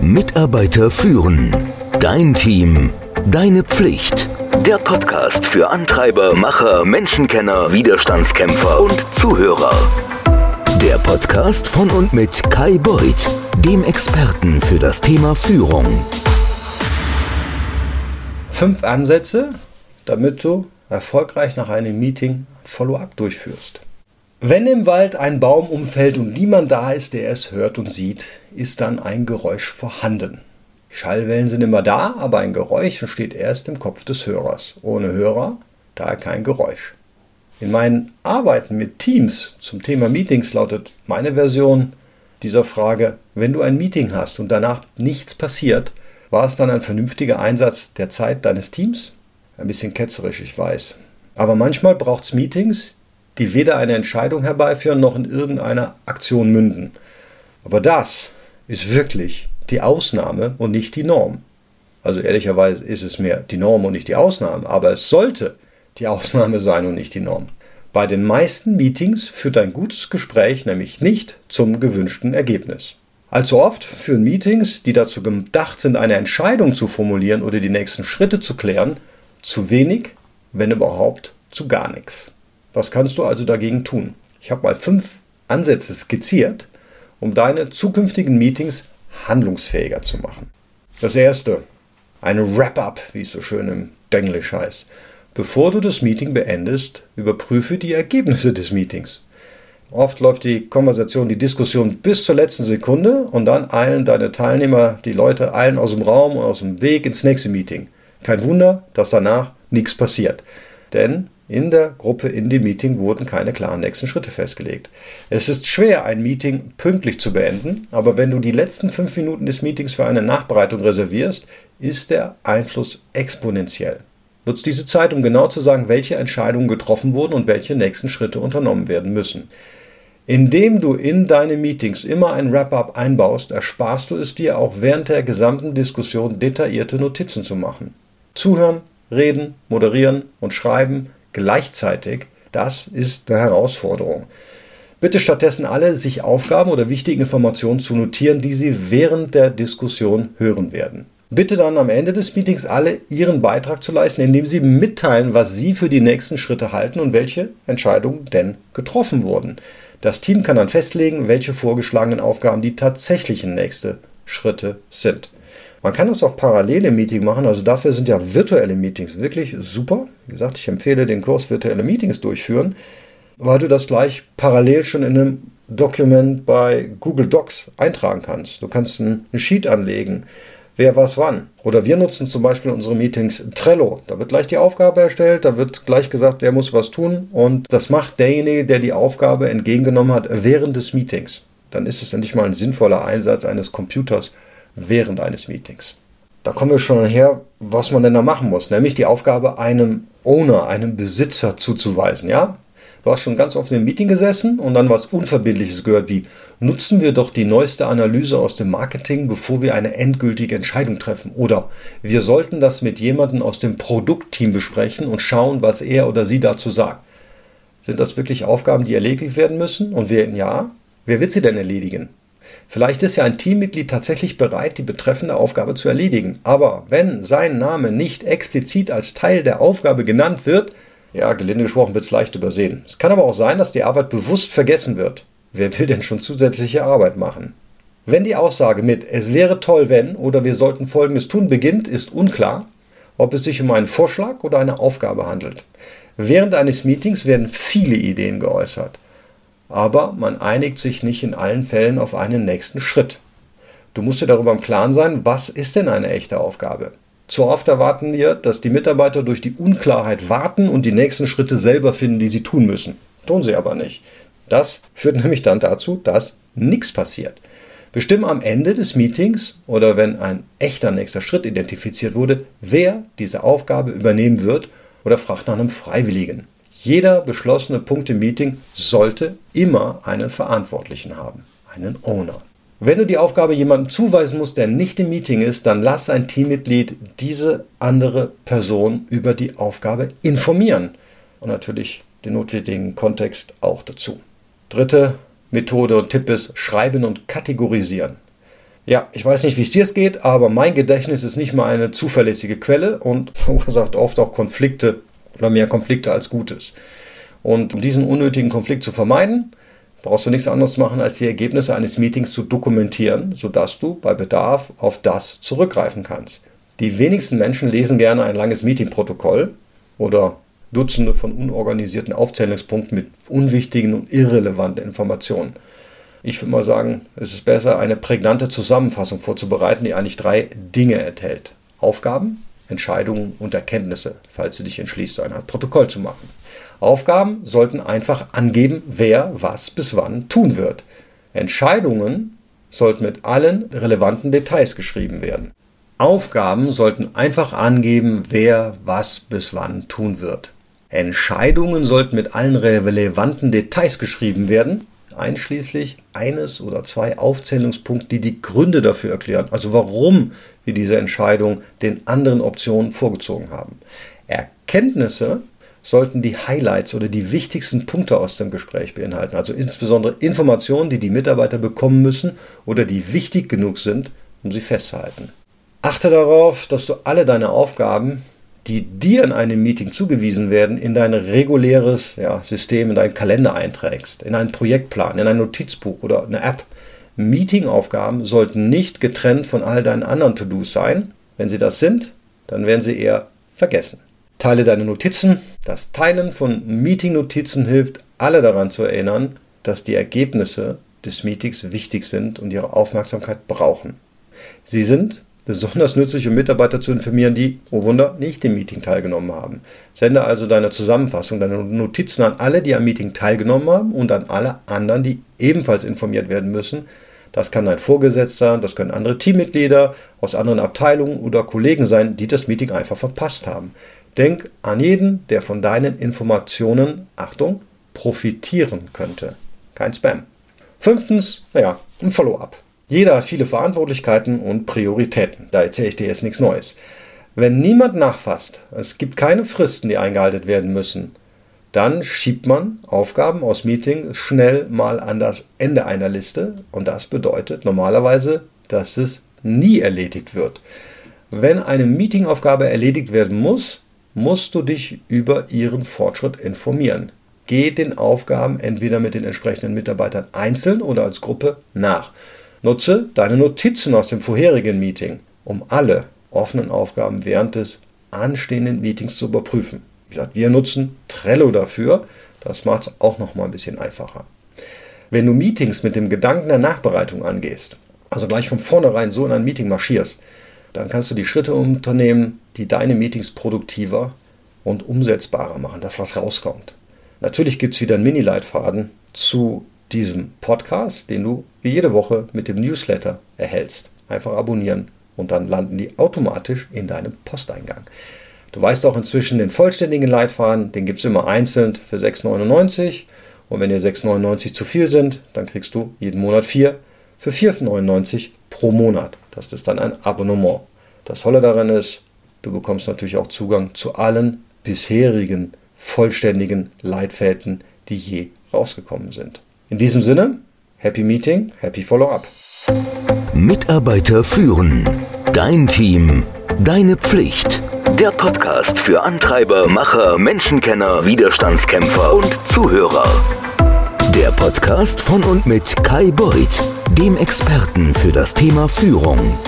Mitarbeiter führen. Dein Team. Deine Pflicht. Der Podcast für Antreiber, Macher, Menschenkenner, Widerstandskämpfer und Zuhörer. Der Podcast von und mit Kai Beuth, dem Experten für das Thema Führung. Fünf Ansätze, damit du erfolgreich nach einem Meeting Follow-up durchführst. Wenn im Wald ein Baum umfällt und niemand da ist, der es hört und sieht, ist dann ein Geräusch vorhanden. Schallwellen sind immer da, aber ein Geräusch entsteht erst im Kopf des Hörers. Ohne Hörer daher kein Geräusch. In meinen Arbeiten mit Teams zum Thema Meetings lautet meine Version dieser Frage, wenn du ein Meeting hast und danach nichts passiert, war es dann ein vernünftiger Einsatz der Zeit deines Teams? Ein bisschen ketzerisch, ich weiß. Aber manchmal braucht es Meetings, die weder eine Entscheidung herbeiführen noch in irgendeiner Aktion münden. Aber das ist wirklich die Ausnahme und nicht die Norm. Also ehrlicherweise ist es mehr die Norm und nicht die Ausnahme, aber es sollte die Ausnahme sein und nicht die Norm. Bei den meisten Meetings führt ein gutes Gespräch nämlich nicht zum gewünschten Ergebnis. Allzu oft führen Meetings, die dazu gedacht sind, eine Entscheidung zu formulieren oder die nächsten Schritte zu klären, zu wenig, wenn überhaupt zu gar nichts. Was kannst du also dagegen tun? Ich habe mal fünf Ansätze skizziert, um deine zukünftigen Meetings handlungsfähiger zu machen. Das erste, eine Wrap-up, wie es so schön im Denglisch heißt. Bevor du das Meeting beendest, überprüfe die Ergebnisse des Meetings. Oft läuft die Konversation, die Diskussion bis zur letzten Sekunde und dann eilen deine Teilnehmer, die Leute eilen aus dem Raum und aus dem Weg ins nächste Meeting. Kein Wunder, dass danach nichts passiert. Denn in der Gruppe in dem Meeting wurden keine klaren nächsten Schritte festgelegt. Es ist schwer, ein Meeting pünktlich zu beenden, aber wenn du die letzten fünf Minuten des Meetings für eine Nachbereitung reservierst, ist der Einfluss exponentiell. Nutzt diese Zeit, um genau zu sagen, welche Entscheidungen getroffen wurden und welche nächsten Schritte unternommen werden müssen. Indem du in deine Meetings immer ein Wrap-up einbaust, ersparst du es dir auch während der gesamten Diskussion detaillierte Notizen zu machen. Zuhören, reden, moderieren und schreiben gleichzeitig, das ist eine Herausforderung. Bitte stattdessen alle sich Aufgaben oder wichtige Informationen zu notieren, die Sie während der Diskussion hören werden. Bitte dann am Ende des Meetings alle Ihren Beitrag zu leisten, indem Sie mitteilen, was Sie für die nächsten Schritte halten und welche Entscheidungen denn getroffen wurden. Das Team kann dann festlegen, welche vorgeschlagenen Aufgaben die tatsächlichen nächsten Schritte sind. Man kann das auch parallel im Meeting machen, also dafür sind ja virtuelle Meetings wirklich super. Wie gesagt, ich empfehle den Kurs virtuelle Meetings durchführen, weil du das gleich parallel schon in einem Dokument bei Google Docs eintragen kannst. Du kannst ein Sheet anlegen, wer was wann. Oder wir nutzen zum Beispiel in unseren Meetings Trello. Da wird gleich die Aufgabe erstellt, da wird gleich gesagt, wer muss was tun und das macht derjenige, der die Aufgabe entgegengenommen hat während des Meetings. Dann ist es nicht mal ein sinnvoller Einsatz eines Computers während eines Meetings. Da kommen wir schon her, was man denn da machen muss, nämlich die Aufgabe einem Owner, einem Besitzer zuzuweisen, ja? Du hast schon ganz oft im Meeting gesessen und dann was Unverbindliches gehört wie, nutzen wir doch die neueste Analyse aus dem Marketing, bevor wir eine endgültige Entscheidung treffen. Oder wir sollten das mit jemandem aus dem Produktteam besprechen und schauen, was er oder sie dazu sagt. Sind das wirklich Aufgaben, die erledigt werden müssen? Und wer ja, wer wird sie denn erledigen? Vielleicht ist ja ein Teammitglied tatsächlich bereit, die betreffende Aufgabe zu erledigen. Aber wenn sein Name nicht explizit als Teil der Aufgabe genannt wird, ja, gelinde gesprochen wird es leicht übersehen. Es kann aber auch sein, dass die Arbeit bewusst vergessen wird. Wer will denn schon zusätzliche Arbeit machen? Wenn die Aussage mit es wäre toll, wenn oder wir sollten Folgendes tun beginnt, ist unklar, ob es sich um einen Vorschlag oder eine Aufgabe handelt. Während eines Meetings werden viele Ideen geäußert aber man einigt sich nicht in allen Fällen auf einen nächsten Schritt. Du musst dir darüber im Klaren sein, was ist denn eine echte Aufgabe? Zu oft erwarten wir, dass die Mitarbeiter durch die Unklarheit warten und die nächsten Schritte selber finden, die sie tun müssen. Tun sie aber nicht. Das führt nämlich dann dazu, dass nichts passiert. Bestimme am Ende des Meetings oder wenn ein echter nächster Schritt identifiziert wurde, wer diese Aufgabe übernehmen wird oder fragt nach einem Freiwilligen. Jeder beschlossene Punkt im Meeting sollte immer einen Verantwortlichen haben, einen Owner. Wenn du die Aufgabe jemandem zuweisen musst, der nicht im Meeting ist, dann lass ein Teammitglied diese andere Person über die Aufgabe informieren und natürlich den notwendigen Kontext auch dazu. Dritte Methode und Tipp ist Schreiben und Kategorisieren. Ja, ich weiß nicht, wie es dir geht, aber mein Gedächtnis ist nicht mal eine zuverlässige Quelle und verursacht oft auch Konflikte oder mehr Konflikte als Gutes. Und um diesen unnötigen Konflikt zu vermeiden, brauchst du nichts anderes machen, als die Ergebnisse eines Meetings zu dokumentieren, sodass du bei Bedarf auf das zurückgreifen kannst. Die wenigsten Menschen lesen gerne ein langes Meetingprotokoll oder Dutzende von unorganisierten Aufzählungspunkten mit unwichtigen und irrelevanten Informationen. Ich würde mal sagen, es ist besser, eine prägnante Zusammenfassung vorzubereiten, die eigentlich drei Dinge enthält. Aufgaben, Entscheidungen und Erkenntnisse, falls du dich entschließt, Art Protokoll zu machen. Aufgaben sollten einfach angeben, wer was bis wann tun wird. Entscheidungen sollten mit allen relevanten Details geschrieben werden. Aufgaben sollten einfach angeben, wer was bis wann tun wird. Entscheidungen sollten mit allen relevanten Details geschrieben werden einschließlich eines oder zwei Aufzählungspunkte, die die Gründe dafür erklären, also warum wir diese Entscheidung den anderen Optionen vorgezogen haben. Erkenntnisse sollten die Highlights oder die wichtigsten Punkte aus dem Gespräch beinhalten, also insbesondere Informationen, die die Mitarbeiter bekommen müssen oder die wichtig genug sind, um sie festzuhalten. Achte darauf, dass du alle deine Aufgaben die dir in einem Meeting zugewiesen werden, in dein reguläres ja, System, in deinen Kalender einträgst, in einen Projektplan, in ein Notizbuch oder eine App. Meetingaufgaben sollten nicht getrennt von all deinen anderen To-Dos sein. Wenn sie das sind, dann werden sie eher vergessen. Teile deine Notizen. Das Teilen von Meeting-Notizen hilft, alle daran zu erinnern, dass die Ergebnisse des Meetings wichtig sind und ihre Aufmerksamkeit brauchen. Sie sind besonders nützlich, um Mitarbeiter zu informieren, die, oh Wunder, nicht im Meeting teilgenommen haben. Sende also deine Zusammenfassung, deine Notizen an alle, die am Meeting teilgenommen haben und an alle anderen, die ebenfalls informiert werden müssen. Das kann dein Vorgesetzter, das können andere Teammitglieder aus anderen Abteilungen oder Kollegen sein, die das Meeting einfach verpasst haben. Denk an jeden, der von deinen Informationen, Achtung, profitieren könnte. Kein Spam. Fünftens, naja, ein Follow-up. Jeder hat viele Verantwortlichkeiten und Prioritäten. Da erzähle ich dir jetzt nichts Neues. Wenn niemand nachfasst, es gibt keine Fristen, die eingehalten werden müssen, dann schiebt man Aufgaben aus Meetings schnell mal an das Ende einer Liste und das bedeutet normalerweise, dass es nie erledigt wird. Wenn eine Meetingaufgabe erledigt werden muss, musst du dich über ihren Fortschritt informieren. Geh den Aufgaben entweder mit den entsprechenden Mitarbeitern einzeln oder als Gruppe nach. Nutze deine Notizen aus dem vorherigen Meeting, um alle offenen Aufgaben während des anstehenden Meetings zu überprüfen. Wie gesagt, wir nutzen Trello dafür. Das macht es auch noch mal ein bisschen einfacher. Wenn du Meetings mit dem Gedanken der Nachbereitung angehst, also gleich von vornherein so in ein Meeting marschierst, dann kannst du die Schritte unternehmen, die deine Meetings produktiver und umsetzbarer machen, das was rauskommt. Natürlich gibt es wieder einen Mini-Leitfaden zu diesem Podcast, den du wie jede Woche mit dem Newsletter erhältst. Einfach abonnieren und dann landen die automatisch in deinem Posteingang. Du weißt auch inzwischen den vollständigen Leitfaden, den gibt es immer einzeln für 6,99 und wenn dir 6,99 zu viel sind, dann kriegst du jeden Monat 4 für 4,99 pro Monat. Das ist dann ein Abonnement. Das Tolle daran ist, du bekommst natürlich auch Zugang zu allen bisherigen vollständigen Leitfäden, die je rausgekommen sind. In diesem Sinne, Happy Meeting, Happy Follow-up. Mitarbeiter führen. Dein Team. Deine Pflicht. Der Podcast für Antreiber, Macher, Menschenkenner, Widerstandskämpfer und Zuhörer. Der Podcast von und mit Kai Beuth, dem Experten für das Thema Führung.